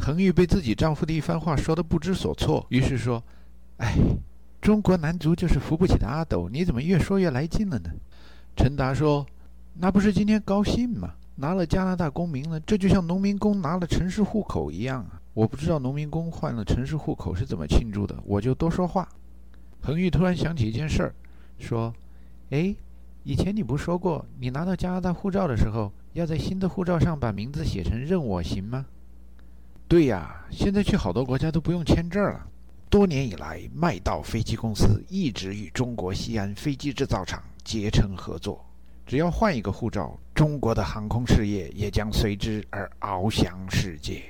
恒玉被自己丈夫的一番话说得不知所措，于是说：“哎，中国男足就是扶不起的阿斗，你怎么越说越来劲了呢？”陈达说：“那不是今天高兴吗？拿了加拿大公民了，这就像农民工拿了城市户口一样啊！我不知道农民工换了城市户口是怎么庆祝的，我就多说话。”恒玉突然想起一件事儿，说：“哎，以前你不说过，你拿到加拿大护照的时候，要在新的护照上把名字写成任我行吗？”对呀，现在去好多国家都不用签证了。多年以来，麦道飞机公司一直与中国西安飞机制造厂结成合作。只要换一个护照，中国的航空事业也将随之而翱翔世界。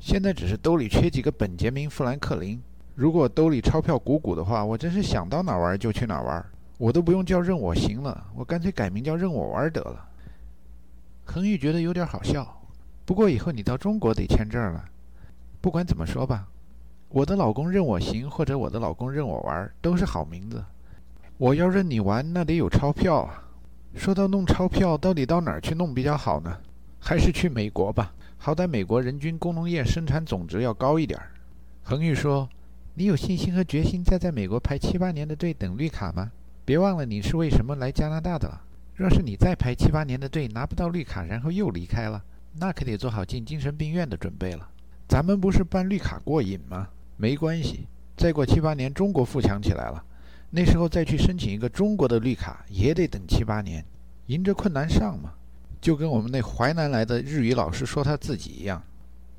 现在只是兜里缺几个本杰明·富兰克林。如果兜里钞票鼓鼓的话，我真是想到哪玩就去哪玩。我都不用叫任我行了，我干脆改名叫任我玩得了。恒玉觉得有点好笑，不过以后你到中国得签证了。不管怎么说吧，我的老公任我行，或者我的老公任我玩，都是好名字。我要任你玩，那得有钞票啊。说到弄钞票，到底到哪儿去弄比较好呢？还是去美国吧，好歹美国人均工农业生产总值要高一点儿。恒玉说：“你有信心和决心再在美国排七八年的队等绿卡吗？别忘了你是为什么来加拿大的了。若是你再排七八年的队拿不到绿卡，然后又离开了，那可得做好进精神病院的准备了。”咱们不是办绿卡过瘾吗？没关系，再过七八年中国富强起来了，那时候再去申请一个中国的绿卡也得等七八年，迎着困难上嘛。就跟我们那淮南来的日语老师说他自己一样，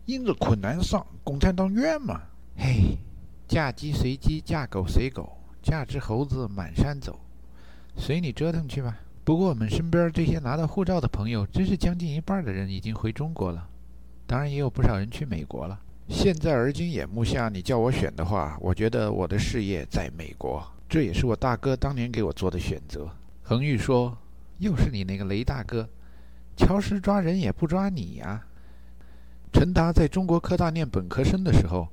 迎着困难上，共产党远嘛。嘿，嫁鸡随鸡，嫁狗随狗，嫁只猴子满山走，随你折腾去吧。不过我们身边这些拿到护照的朋友，真是将近一半的人已经回中国了。当然也有不少人去美国了。现在而今眼目下，你叫我选的话，我觉得我的事业在美国，这也是我大哥当年给我做的选择。恒玉说：“又是你那个雷大哥，乔石抓人也不抓你呀。”陈达在中国科大念本科生的时候，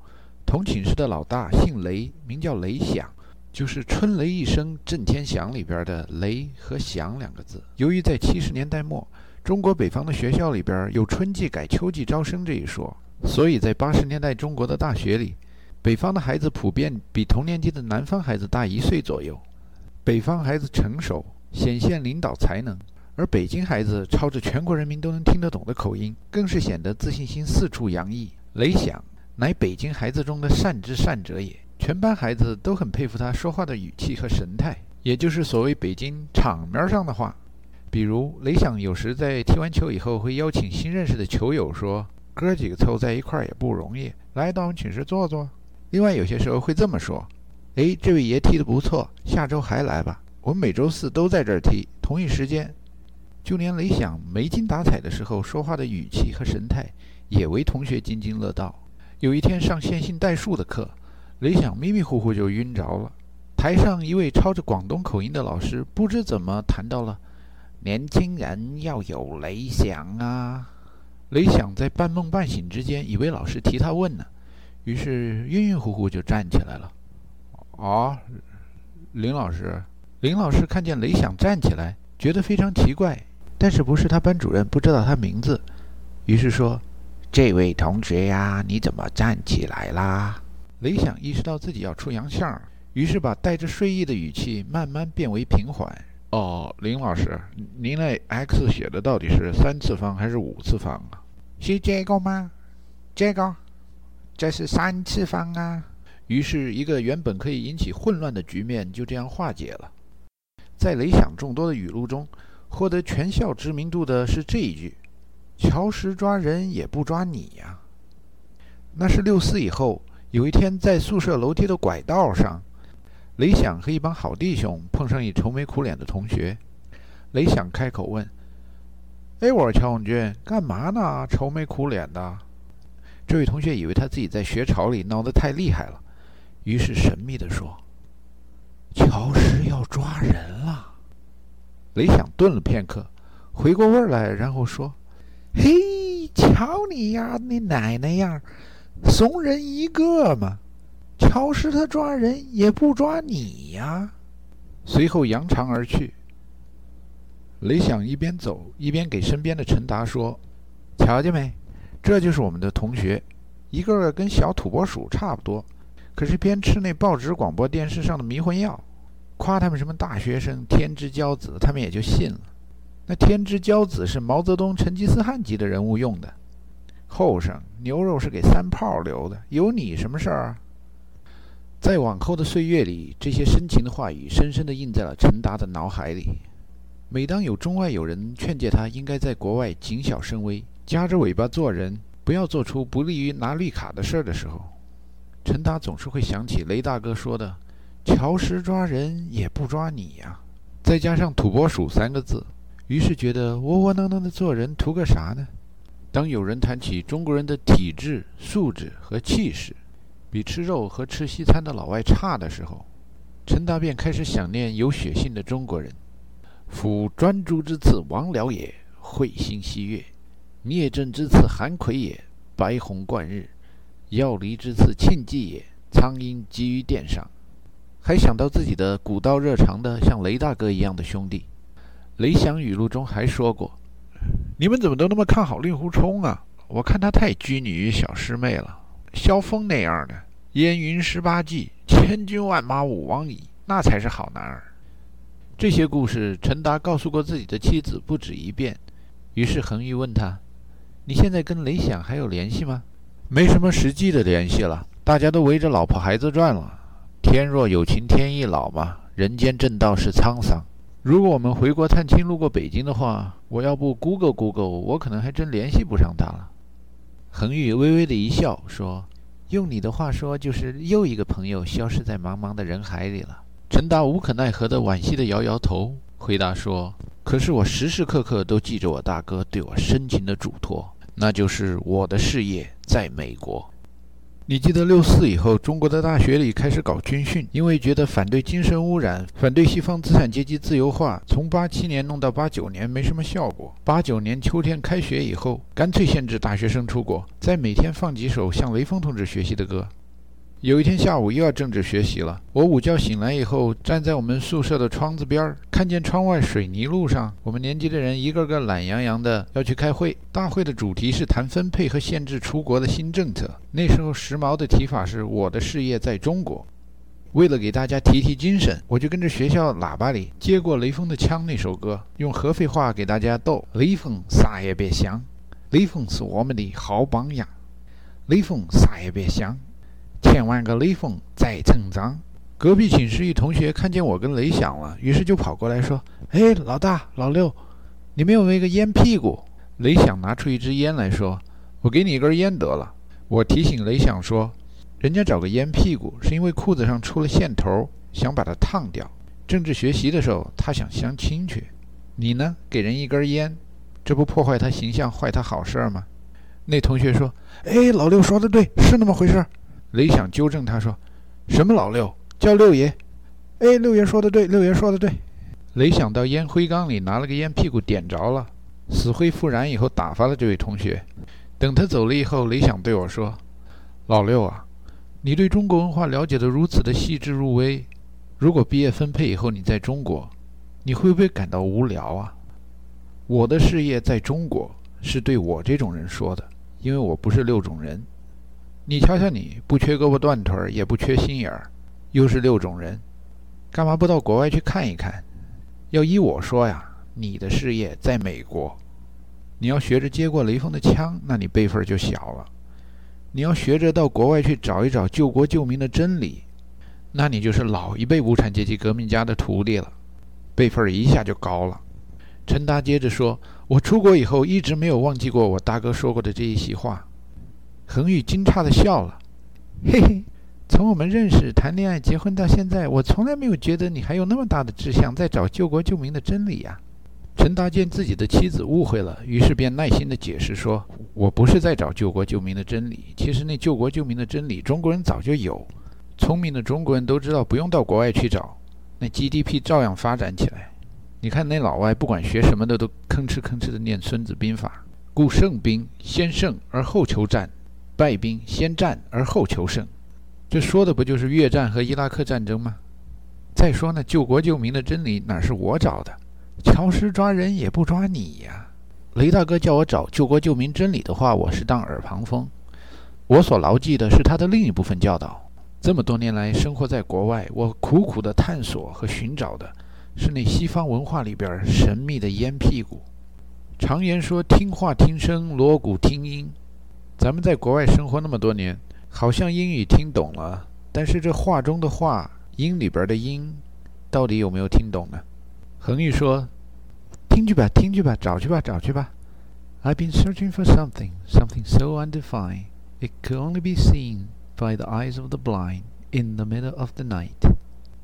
同寝室的老大姓雷，名叫雷响，就是“春雷一声震天响”里边的“雷”和“响”两个字。由于在七十年代末，中国北方的学校里边有春季改秋季招生这一说，所以在八十年代中国的大学里，北方的孩子普遍比同年级的南方孩子大一岁左右。北方孩子成熟，显现领导才能；而北京孩子操着全国人民都能听得懂的口音，更是显得自信心四处洋溢。雷响乃北京孩子中的善之善者也，全班孩子都很佩服他说话的语气和神态，也就是所谓北京场面上的话。比如雷响有时在踢完球以后，会邀请新认识的球友说：“哥几个凑在一块儿也不容易，来到我们寝室坐坐。”另外有些时候会这么说：“哎，这位爷踢得不错，下周还来吧？我们每周四都在这儿踢，同一时间。”就连雷响没精打采的时候，说话的语气和神态也为同学津津乐道。有一天上线性代数的课，雷响迷迷糊糊就晕着了。台上一位操着广东口音的老师不知怎么谈到了。年轻人要有理想啊！雷响在半梦半醒之间，以为老师提他问呢，于是晕晕乎乎就站起来了。啊，林老师，林老师看见雷响站起来，觉得非常奇怪，但是不是他班主任，不知道他名字，于是说：“这位同学呀，你怎么站起来啦？”雷响意识到自己要出洋相，于是把带着睡意的语气慢慢变为平缓。哦，林老师，您那 x 写的到底是三次方还是五次方啊？是这个吗？这个，这是三次方啊。于是，一个原本可以引起混乱的局面就这样化解了。在雷响众多的语录中，获得全校知名度的是这一句：“乔石抓人也不抓你呀。”那是六四以后，有一天在宿舍楼梯的拐道上。雷响和一帮好弟兄碰上一愁眉苦脸的同学，雷响开口问：“哎，我说乔永军，干嘛呢？愁眉苦脸的。”这位同学以为他自己在学潮里闹得太厉害了，于是神秘地说：“乔石要抓人了。”雷响顿了片刻，回过味来，然后说：“嘿，瞧你呀，你奶奶样，怂人一个嘛！”乔石他抓人也不抓你呀，随后扬长而去。雷响一边走一边给身边的陈达说：“瞧见没？这就是我们的同学，一个个跟小土拨鼠差不多，可是偏吃那报纸、广播电视上的迷魂药，夸他们什么大学生、天之骄子，他们也就信了。那天之骄子是毛泽东、成吉思汗级的人物用的，后生牛肉是给三炮留的，有你什么事儿啊？在往后的岁月里，这些深情的话语深深地印在了陈达的脑海里。每当有中外友人劝诫他应该在国外谨小慎微，夹着尾巴做人，不要做出不利于拿绿卡的事儿的时候，陈达总是会想起雷大哥说的：“乔石抓人也不抓你呀。”再加上“土拨鼠”三个字，于是觉得窝窝囊囊的做人图个啥呢？当有人谈起中国人的体质、素质和气势，比吃肉和吃西餐的老外差的时候，陈达便开始想念有血性的中国人。夫专诸之次王僚也，彗星西岳；聂政之次韩魁也，白虹贯日；要离之次庆忌也，苍鹰击于殿上。还想到自己的古道热肠的像雷大哥一样的兄弟。雷响语录中还说过：“你们怎么都那么看好令狐冲啊？我看他太拘泥于小师妹了。”萧峰那样的，烟云十八骑，千军万马吾往矣，那才是好男儿。这些故事，陈达告诉过自己的妻子不止一遍。于是恒玉问他：“你现在跟雷响还有联系吗？”“没什么实际的联系了，大家都围着老婆孩子转了。天若有情天亦老嘛，人间正道是沧桑。如果我们回国探亲路过北京的话，我要不 Google Google，我可能还真联系不上他了。”恒宇微微的一笑，说：“用你的话说，就是又一个朋友消失在茫茫的人海里了。”陈达无可奈何的惋惜的摇摇头，回答说：“可是我时时刻刻都记着我大哥对我深情的嘱托，那就是我的事业在美国。”你记得六四以后，中国的大学里开始搞军训，因为觉得反对精神污染、反对西方资产阶级自由化，从八七年弄到八九年没什么效果。八九年秋天开学以后，干脆限制大学生出国，再每天放几首向雷锋同志学习的歌。有一天下午又要政治学习了，我午觉醒来以后，站在我们宿舍的窗子边儿，看见窗外水泥路上，我们年级的人一个个懒洋洋的要去开会。大会的主题是谈分配和限制出国的新政策。那时候时髦的提法是“我的事业在中国”。为了给大家提提精神，我就跟着学校喇叭里接过雷锋的枪那首歌，用合肥话给大家逗：“雷锋啥也别想，雷锋是我们的好榜样，雷锋啥也别想。”千万个雷锋在成长。隔壁寝室一同学看见我跟雷响了，于是就跑过来说：“哎，老大、老六，你们有没有个烟屁股？”雷响拿出一支烟来说：“我给你一根烟得了。”我提醒雷响说：“人家找个烟屁股，是因为裤子上出了线头，想把它烫掉。政治学习的时候，他想相亲去。你呢，给人一根烟，这不破坏他形象、坏他好事吗？”那同学说：“哎，老六说的对，是那么回事。”雷响纠正他说：“什么老六？叫六爷。”哎，六爷说的对，六爷说的对。雷响到烟灰缸里拿了个烟屁股点着了，死灰复燃以后打发了这位同学。等他走了以后，雷响对我说：“老六啊，你对中国文化了解的如此的细致入微，如果毕业分配以后你在中国，你会不会感到无聊啊？”我的事业在中国是对我这种人说的，因为我不是六种人。你瞧瞧，你不缺胳膊断腿，也不缺心眼儿，又是六种人，干嘛不到国外去看一看？要依我说呀，你的事业在美国，你要学着接过雷锋的枪，那你辈分就小了；你要学着到国外去找一找救国救民的真理，那你就是老一辈无产阶级革命家的徒弟了，辈分一下就高了。陈达接着说：“我出国以后一直没有忘记过我大哥说过的这一席话。”恒宇惊诧地笑了，嘿嘿，从我们认识、谈恋爱、结婚到现在，我从来没有觉得你还有那么大的志向在找救国救民的真理呀。陈达见自己的妻子误会了，于是便耐心地解释说：“我不是在找救国救民的真理，其实那救国救民的真理，中国人早就有。聪明的中国人都知道，不用到国外去找，那 GDP 照样发展起来。你看那老外，不管学什么的，都吭哧吭哧地念《孙子兵法》，故胜兵先胜而后求战。”败兵先战而后求胜，这说的不就是越战和伊拉克战争吗？再说呢，救国救民的真理哪是我找的？乔石抓人也不抓你呀！雷大哥叫我找救国救民真理的话，我是当耳旁风。我所牢记的是他的另一部分教导。这么多年来生活在国外，我苦苦的探索和寻找的是那西方文化里边神秘的烟屁股。常言说“听话听声，锣鼓听音”。咱们在国外生活那么多年，好像英语听懂了，但是这话中的话，音里边的音，到底有没有听懂呢？恒玉说：“听去吧，听去吧，找去吧，找去吧。” I've been searching for something, something so undefined it could only be seen by the eyes of the blind in the middle of the night。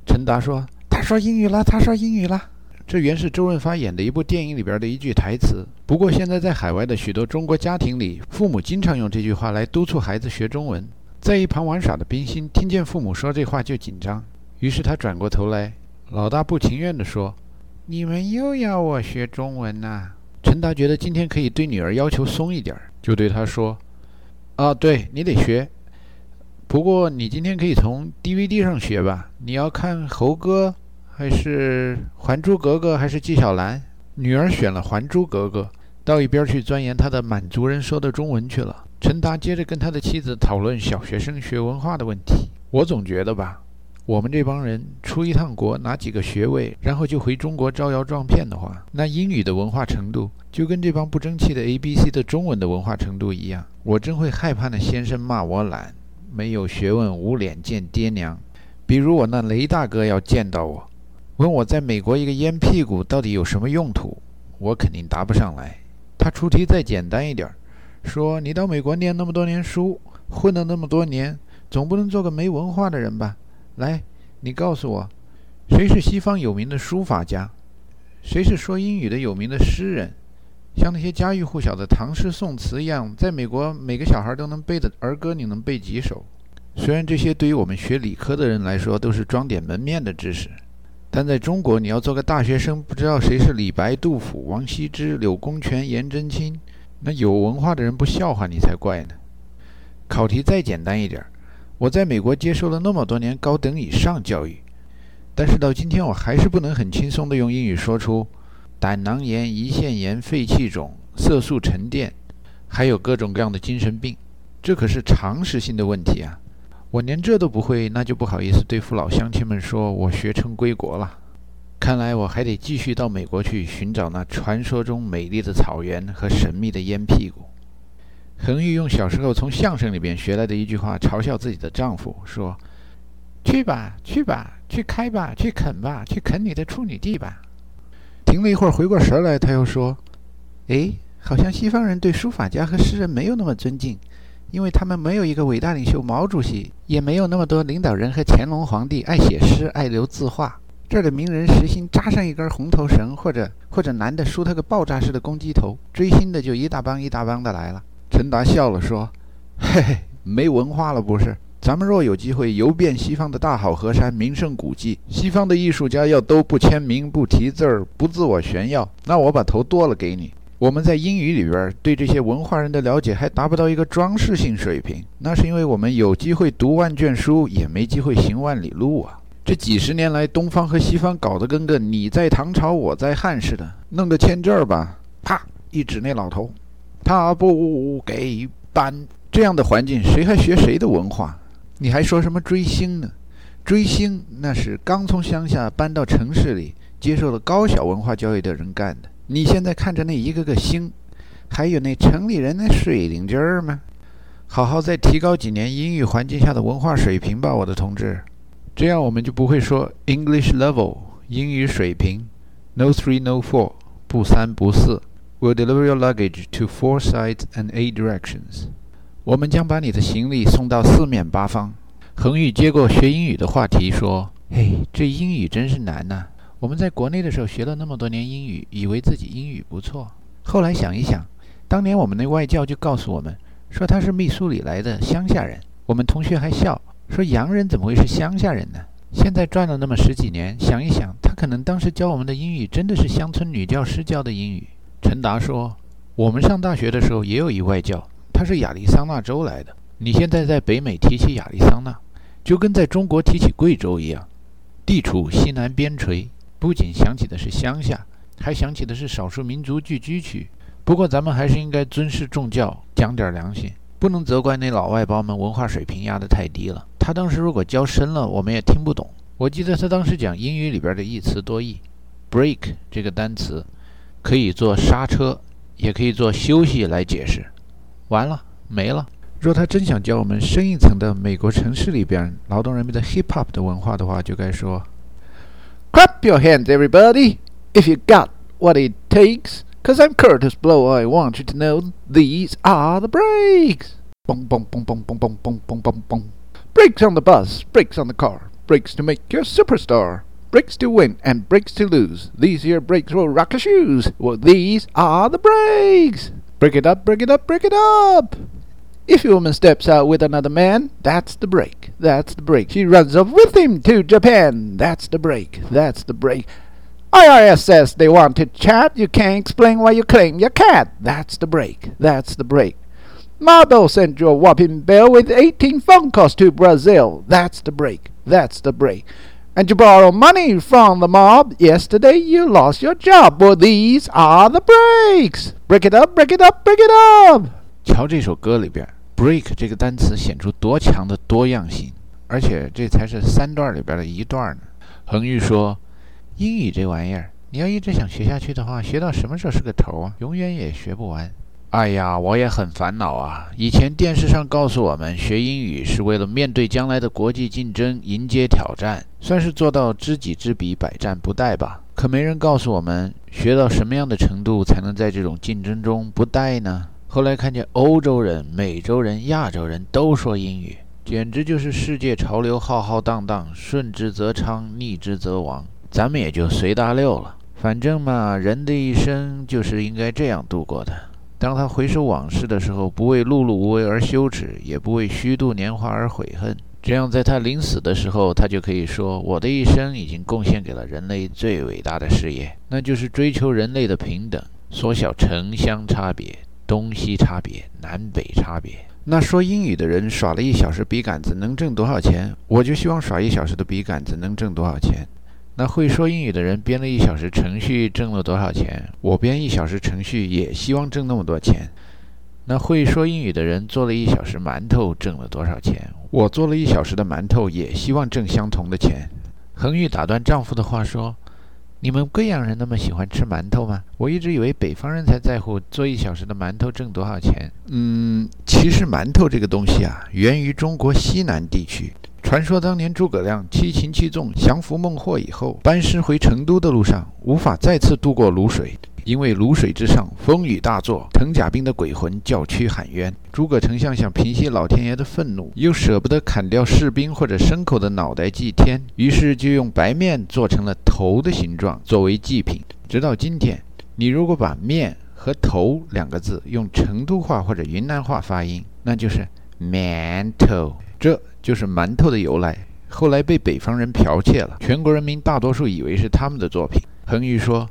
陈达说：“他说英语了，他说英语了。”这原是周润发演的一部电影里边的一句台词。不过现在在海外的许多中国家庭里，父母经常用这句话来督促孩子学中文。在一旁玩耍的冰心听见父母说这话就紧张，于是他转过头来，老大不情愿地说：“你们又要我学中文呐？”陈达觉得今天可以对女儿要求松一点，就对她说：“啊，对你得学，不过你今天可以从 DVD 上学吧。你要看猴哥。”还是《还珠格格》还是纪晓岚？女儿选了《还珠格格》，到一边去钻研她的满族人说的中文去了。陈达接着跟他的妻子讨论小学生学文化的问题。我总觉得吧，我们这帮人出一趟国拿几个学位，然后就回中国招摇撞骗的话，那英语的文化程度就跟这帮不争气的 A B C 的中文的文化程度一样。我真会害怕那先生骂我懒，没有学问，无脸见爹娘。比如我那雷大哥要见到我。问我在美国一个烟屁股到底有什么用途，我肯定答不上来。他出题再简单一点，说你到美国念那么多年书，混了那么多年，总不能做个没文化的人吧？来，你告诉我，谁是西方有名的书法家？谁是说英语的有名的诗人？像那些家喻户晓的唐诗宋词一样，在美国每个小孩都能背的儿歌，你能背几首？虽然这些对于我们学理科的人来说都是装点门面的知识。但在中国，你要做个大学生，不知道谁是李白、杜甫、王羲之、柳公权、颜真卿，那有文化的人不笑话你才怪呢。考题再简单一点，我在美国接受了那么多年高等以上教育，但是到今天我还是不能很轻松地用英语说出胆囊炎、胰腺炎、肺气肿、色素沉淀，还有各种各样的精神病，这可是常识性的问题啊。我连这都不会，那就不好意思对父老乡亲们说，我学成归国了。看来我还得继续到美国去寻找那传说中美丽的草原和神秘的烟屁股。恒玉用小时候从相声里边学来的一句话嘲笑自己的丈夫，说：“去吧，去吧，去开吧，去啃吧，去啃你的处女地吧。”停了一会儿，回过神来，他又说：“哎，好像西方人对书法家和诗人没有那么尊敬。”因为他们没有一个伟大领袖毛主席，也没有那么多领导人和乾隆皇帝爱写诗、爱留字画。这儿的名人实心扎上一根红头绳，或者或者男的梳他个爆炸式的公鸡头，追星的就一大帮一大帮的来了。陈达笑了说：“嘿嘿，没文化了不是？咱们若有机会游遍西方的大好河山、名胜古迹，西方的艺术家要都不签名、不题字儿、不自我炫耀，那我把头剁了给你。”我们在英语里边对这些文化人的了解还达不到一个装饰性水平，那是因为我们有机会读万卷书，也没机会行万里路啊！这几十年来，东方和西方搞得跟个你在唐朝我在汉似的，弄个签证吧，啪一指那老头，他不给搬。这样的环境，谁还学谁的文化？你还说什么追星呢？追星那是刚从乡下搬到城市里，接受了高小文化教育的人干的。你现在看着那一个个星，还有那城里人的水灵劲儿吗？好好再提高几年英语环境下的文化水平吧，我的同志。这样我们就不会说 English level 英语水平，No three no four 不三不四，Will deliver your luggage to four sides and eight directions。我们将把你的行李送到四面八方。恒宇接过学英语的话题说：“嘿，这英语真是难呐。”我们在国内的时候学了那么多年英语，以为自己英语不错。后来想一想，当年我们那外教就告诉我们，说他是密苏里来的乡下人。我们同学还笑说，洋人怎么会是乡下人呢？现在转了那么十几年，想一想，他可能当时教我们的英语真的是乡村女教师教的英语。陈达说，我们上大学的时候也有一外教，他是亚利桑那州来的。你现在在北美提起亚利桑那，就跟在中国提起贵州一样，地处西南边陲。不仅想起的是乡下，还想起的是少数民族聚居区。不过，咱们还是应该尊师重教，讲点良心。不能责怪那老外把我们文化水平压得太低了。他当时如果教深了，我们也听不懂。我记得他当时讲英语里边的一词多义，break 这个单词可以做刹车，也可以做休息来解释。完了，没了。若他真想教我们深一层的美国城市里边劳动人民的 hip hop 的文化的话，就该说：Clap your hands, everybody, if you got what it takes. Cause I'm Curtis Blow. I want you to know these are the brakes. Boom, boom, boom, boom, boom, boom, boom, boom, boom, boom. Brakes on the bus, brakes on the car, brakes to make you a superstar. Brakes to win and brakes to lose. These here brakes will rock your shoes. Well, these are the brakes. Break it up, break it up, break it up. If a woman steps out with another man, that's the break. That's the break. She runs off with him to Japan. That's the break. That's the break. IRS says they want to chat. You can't explain why you claim your cat. That's the break. That's the break. Marble sent you a whopping bill with 18 phone calls to Brazil. That's the break. That's the break. And you borrow money from the mob. Yesterday you lost your job. Well, these are the breaks. Break it up, break it up, break it up. 瞧这首歌里边 “break” 这个单词显出多强的多样性，而且这才是三段里边的一段呢。恒玉说。英语这玩意儿，你要一直想学下去的话，学到什么时候是个头啊？永远也学不完。哎呀，我也很烦恼啊！以前电视上告诉我们，学英语是为了面对将来的国际竞争，迎接挑战，算是做到知己知彼，百战不殆吧。可没人告诉我们，学到什么样的程度才能在这种竞争中不殆呢？后来看见欧洲人、美洲人、亚洲人都说英语，简直就是世界潮流浩浩荡荡，顺之则昌，逆之则亡。咱们也就随大溜了，反正嘛，人的一生就是应该这样度过的。当他回首往事的时候，不为碌碌无为而羞耻，也不为虚度年华而悔恨。这样，在他临死的时候，他就可以说：“我的一生已经贡献给了人类最伟大的事业，那就是追求人类的平等，缩小城乡差别、东西差别、南北差别。”那说英语的人耍了一小时笔杆子能挣多少钱？我就希望耍一小时的笔杆子能挣多少钱。那会说英语的人编了一小时程序挣了多少钱？我编一小时程序也希望挣那么多钱。那会说英语的人做了一小时馒头挣了多少钱？我做了一小时的馒头也希望挣相同的钱。恒玉打断丈夫的话说：“你们贵阳人那么喜欢吃馒头吗？我一直以为北方人才在乎做一小时的馒头挣多少钱。嗯，其实馒头这个东西啊，源于中国西南地区。”传说当年诸葛亮七擒七纵降服孟获以后，班师回成都的路上无法再次渡过泸水，因为泸水之上风雨大作，藤甲兵的鬼魂叫屈喊冤。诸葛丞相想平息老天爷的愤怒，又舍不得砍掉士兵或者牲口的脑袋祭天，于是就用白面做成了头的形状作为祭品。直到今天，你如果把面和头两个字用成都话或者云南话发音，那就是馒头。这就是馒头的由来，后来被北方人剽窃了。全国人民大多数以为是他们的作品。恒玉说：“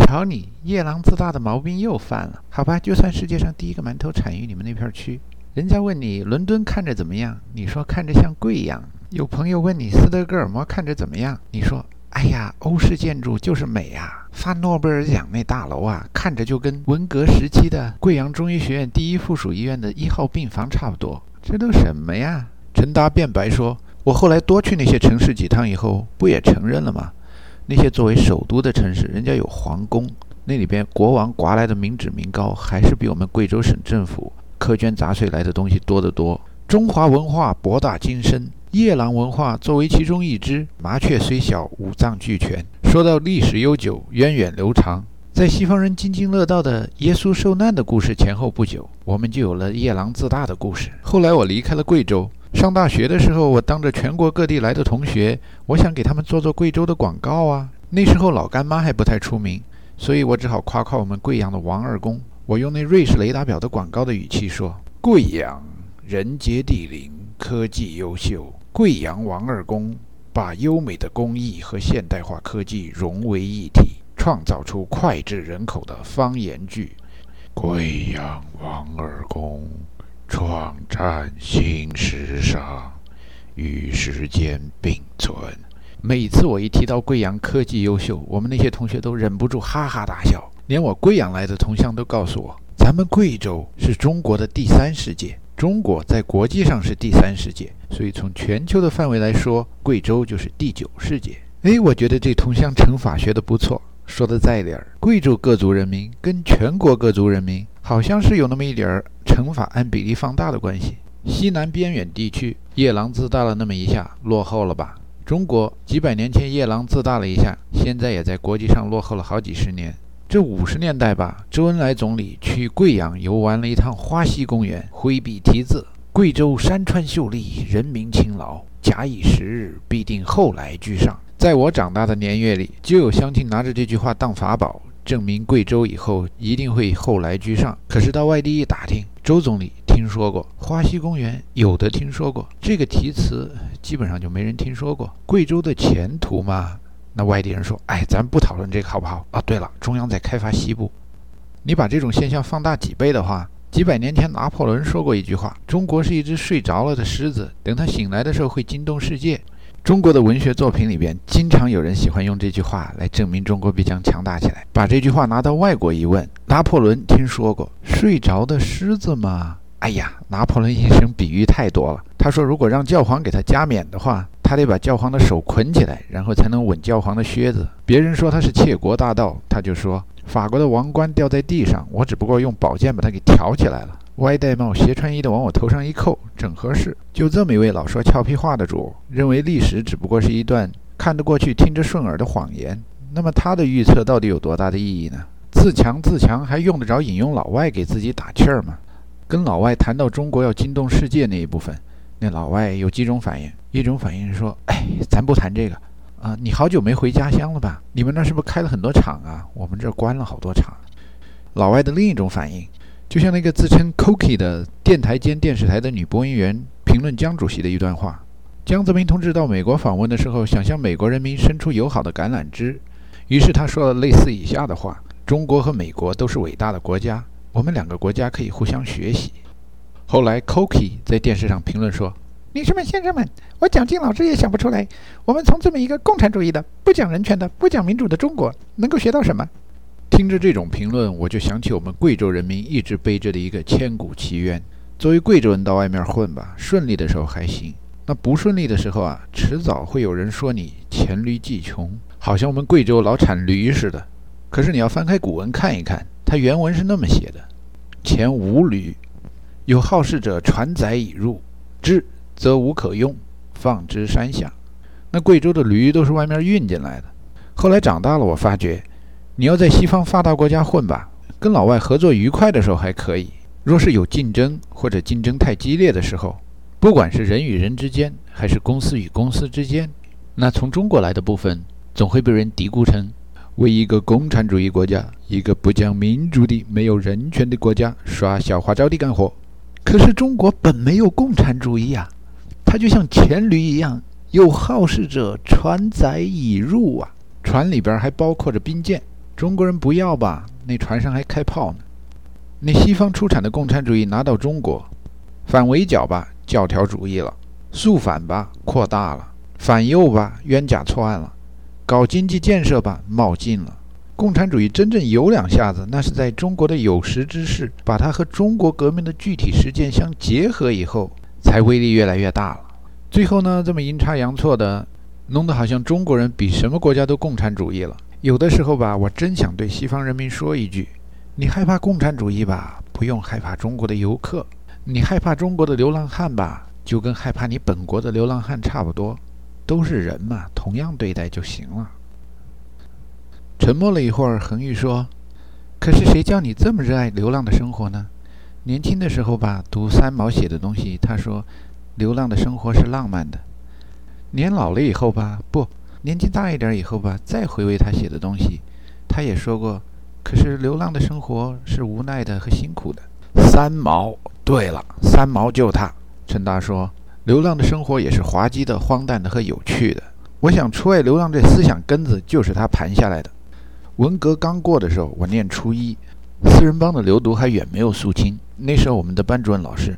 瞧你夜郎自大的毛病又犯了。好吧，就算世界上第一个馒头产于你们那片区。人家问你伦敦看着怎么样，你说看着像贵阳。有朋友问你斯德哥尔摩看着怎么样，你说哎呀，欧式建筑就是美啊。发诺贝尔奖那大楼啊，看着就跟文革时期的贵阳中医学院第一附属医院的一号病房差不多。这都什么呀？”陈达辩白说：“我后来多去那些城市几趟以后，不也承认了吗？那些作为首都的城市，人家有皇宫，那里边国王刮来的民脂民膏，还是比我们贵州省政府苛捐杂税来的东西多得多。中华文化博大精深，夜郎文化作为其中一支，麻雀虽小，五脏俱全。说到历史悠久、源远流长，在西方人津津乐道的耶稣受难的故事前后不久，我们就有了夜郎自大的故事。后来我离开了贵州。”上大学的时候，我当着全国各地来的同学，我想给他们做做贵州的广告啊。那时候老干妈还不太出名，所以我只好夸夸我们贵阳的王二公。我用那瑞士雷达表的广告的语气说：“贵阳人杰地灵，科技优秀。贵阳王二公把优美的工艺和现代化科技融为一体，创造出脍炙人口的方言剧。贵阳王二公。”创战新时尚，与时间并存。每次我一提到贵阳科技优秀，我们那些同学都忍不住哈哈大笑。连我贵阳来的同乡都告诉我，咱们贵州是中国的第三世界。中国在国际上是第三世界，所以从全球的范围来说，贵州就是第九世界。哎，我觉得这同乡乘法学的不错，说的在理儿。贵州各族人民跟全国各族人民好像是有那么一点儿乘法按比例放大的关系。西南边远地区夜郎自大了那么一下，落后了吧？中国几百年前夜郎自大了一下，现在也在国际上落后了好几十年。这五十年代吧，周恩来总理去贵阳游玩了一趟花溪公园，挥笔题字：“贵州山川秀丽，人民勤劳，假以时日，必定后来居上。”在我长大的年月里，就有乡亲拿着这句话当法宝，证明贵州以后一定会后来居上。可是到外地一打听，周总理听说过花溪公园，有的听说过这个题词，基本上就没人听说过。贵州的前途嘛。那外地人说：“哎，咱不讨论这个好不好？”啊，对了，中央在开发西部。你把这种现象放大几倍的话，几百年前拿破仑说过一句话：“中国是一只睡着了的狮子，等它醒来的时候会惊动世界。”中国的文学作品里边，经常有人喜欢用这句话来证明中国必将强大起来。把这句话拿到外国一问，拿破仑听说过睡着的狮子吗？哎呀，拿破仑一生比喻太多了。他说，如果让教皇给他加冕的话。他得把教皇的手捆起来，然后才能吻教皇的靴子。别人说他是窃国大盗，他就说法国的王冠掉在地上，我只不过用宝剑把它给挑起来了。歪戴帽、斜穿衣的往我头上一扣，正合适。就这么一位老说俏皮话的主，认为历史只不过是一段看得过去、听着顺耳的谎言。那么他的预测到底有多大的意义呢？自强自强，还用得着引用老外给自己打气儿吗？跟老外谈到中国要惊动世界那一部分。那老外有几种反应，一种反应是说：“哎，咱不谈这个啊，你好久没回家乡了吧？你们那是不是开了很多厂啊？我们这儿关了好多厂。”老外的另一种反应，就像那个自称 “Cookie” 的电台兼电视台的女播音员评论江主席的一段话：江泽民同志到美国访问的时候，想向美国人民伸出友好的橄榄枝，于是他说了类似以下的话：“中国和美国都是伟大的国家，我们两个国家可以互相学习。”后来 COOKI 在电视上评论说：“女士们、先生们，我蒋劲老师也想不出来，我们从这么一个共产主义的、不讲人权的、不讲民主的中国，能够学到什么？”听着这种评论，我就想起我们贵州人民一直背着的一个千古奇冤：作为贵州人到外面混吧，顺利的时候还行，那不顺利的时候啊，迟早会有人说你黔驴技穷，好像我们贵州老产驴似的。可是你要翻开古文看一看，它原文是那么写的：“前无驴。”有好事者传载已入，之则无可用，放之山下。那贵州的驴都是外面运进来的。后来长大了，我发觉，你要在西方发达国家混吧，跟老外合作愉快的时候还可以；若是有竞争或者竞争太激烈的时候，不管是人与人之间，还是公司与公司之间，那从中国来的部分，总会被人嘀咕成为一个共产主义国家、一个不讲民主的、没有人权的国家耍小花招的干活。可是中国本没有共产主义啊，它就像黔驴一样，有好事者船载已入啊，船里边还包括着兵舰。中国人不要吧，那船上还开炮呢。那西方出产的共产主义拿到中国，反围剿吧，教条主义了；肃反吧，扩大了；反右吧，冤假错案了；搞经济建设吧，冒进了。共产主义真正有两下子，那是在中国的有识之士把它和中国革命的具体实践相结合以后，才威力越来越大了。最后呢，这么阴差阳错的，弄得好像中国人比什么国家都共产主义了。有的时候吧，我真想对西方人民说一句：你害怕共产主义吧，不用害怕中国的游客；你害怕中国的流浪汉吧，就跟害怕你本国的流浪汉差不多，都是人嘛，同样对待就行了。沉默了一会儿，恒玉说：“可是谁叫你这么热爱流浪的生活呢？年轻的时候吧，读三毛写的东西，他说流浪的生活是浪漫的。年老了以后吧，不，年纪大一点以后吧，再回味他写的东西，他也说过，可是流浪的生活是无奈的和辛苦的。三毛，对了，三毛就他。陈达说，流浪的生活也是滑稽的、荒诞的和有趣的。我想，出外流浪这思想根子就是他盘下来的。”文革刚过的时候，我念初一，四人帮的流毒还远没有肃清。那时候我们的班主任老师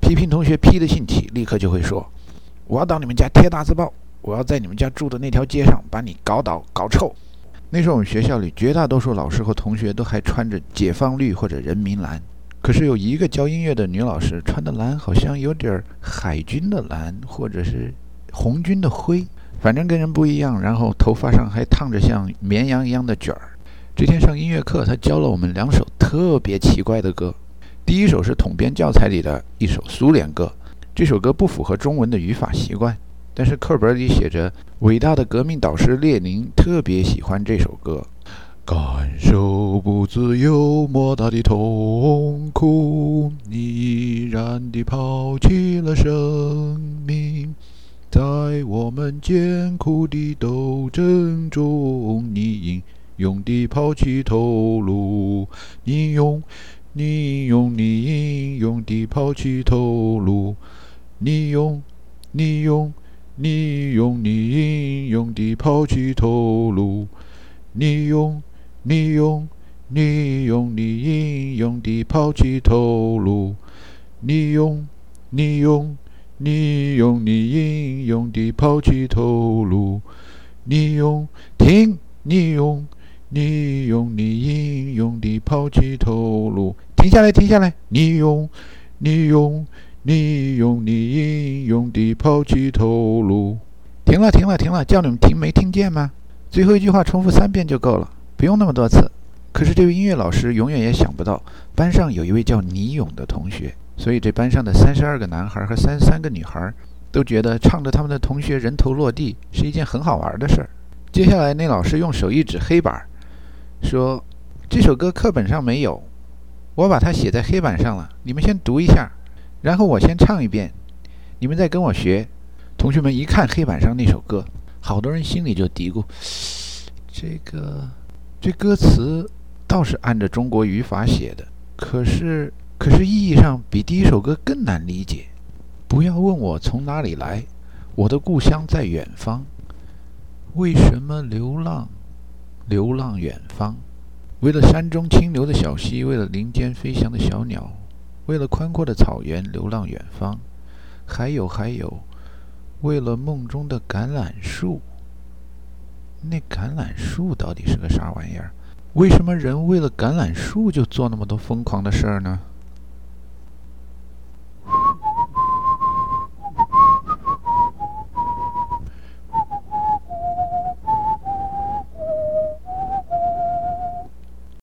批评同学批的兴起，立刻就会说：“我要到你们家贴大字报，我要在你们家住的那条街上把你搞倒、搞臭。”那时候我们学校里绝大多数老师和同学都还穿着解放绿或者人民蓝，可是有一个教音乐的女老师，穿的蓝好像有点海军的蓝，或者是红军的灰，反正跟人不一样。然后头发上还烫着像绵羊一样的卷儿。这天上音乐课，她教了我们两首特别奇怪的歌。第一首是统编教材里的一首苏联歌，这首歌不符合中文的语法习惯，但是课本里写着伟大的革命导师列宁特别喜欢这首歌。感受不自由，莫大的痛苦，你毅然地抛弃了生命，在我们艰苦的斗争中，你英勇地抛弃头颅，你勇，你勇，你英勇地抛弃头颅，你勇，你勇，你用，你英勇地抛弃头颅，你用。你用，你用，你英勇地抛弃头颅。你用，你用，你用，你英勇地抛弃头颅。你用，停！你用，你用，你英勇地抛弃头颅。停下来，停下来！你用，你用，你用，你用你英勇地抛弃头颅。停了，停了，停了！叫你们停，没听见吗？最后一句话重复三遍就够了。不用那么多次，可是这位音乐老师永远也想不到，班上有一位叫倪勇的同学，所以这班上的三十二个男孩和三三个女孩都觉得唱着他们的同学人头落地是一件很好玩的事儿。接下来，那老师用手一指黑板，说：“这首歌课本上没有，我把它写在黑板上了，你们先读一下，然后我先唱一遍，你们再跟我学。”同学们一看黑板上那首歌，好多人心里就嘀咕：“这个。”这歌词倒是按照中国语法写的，可是可是意义上比第一首歌更难理解。不要问我从哪里来，我的故乡在远方。为什么流浪？流浪远方，为了山中清流的小溪，为了林间飞翔的小鸟，为了宽阔的草原流浪远方。还有还有，为了梦中的橄榄树。那橄榄树到底是个啥玩意儿？为什么人为了橄榄树就做那么多疯狂的事儿呢？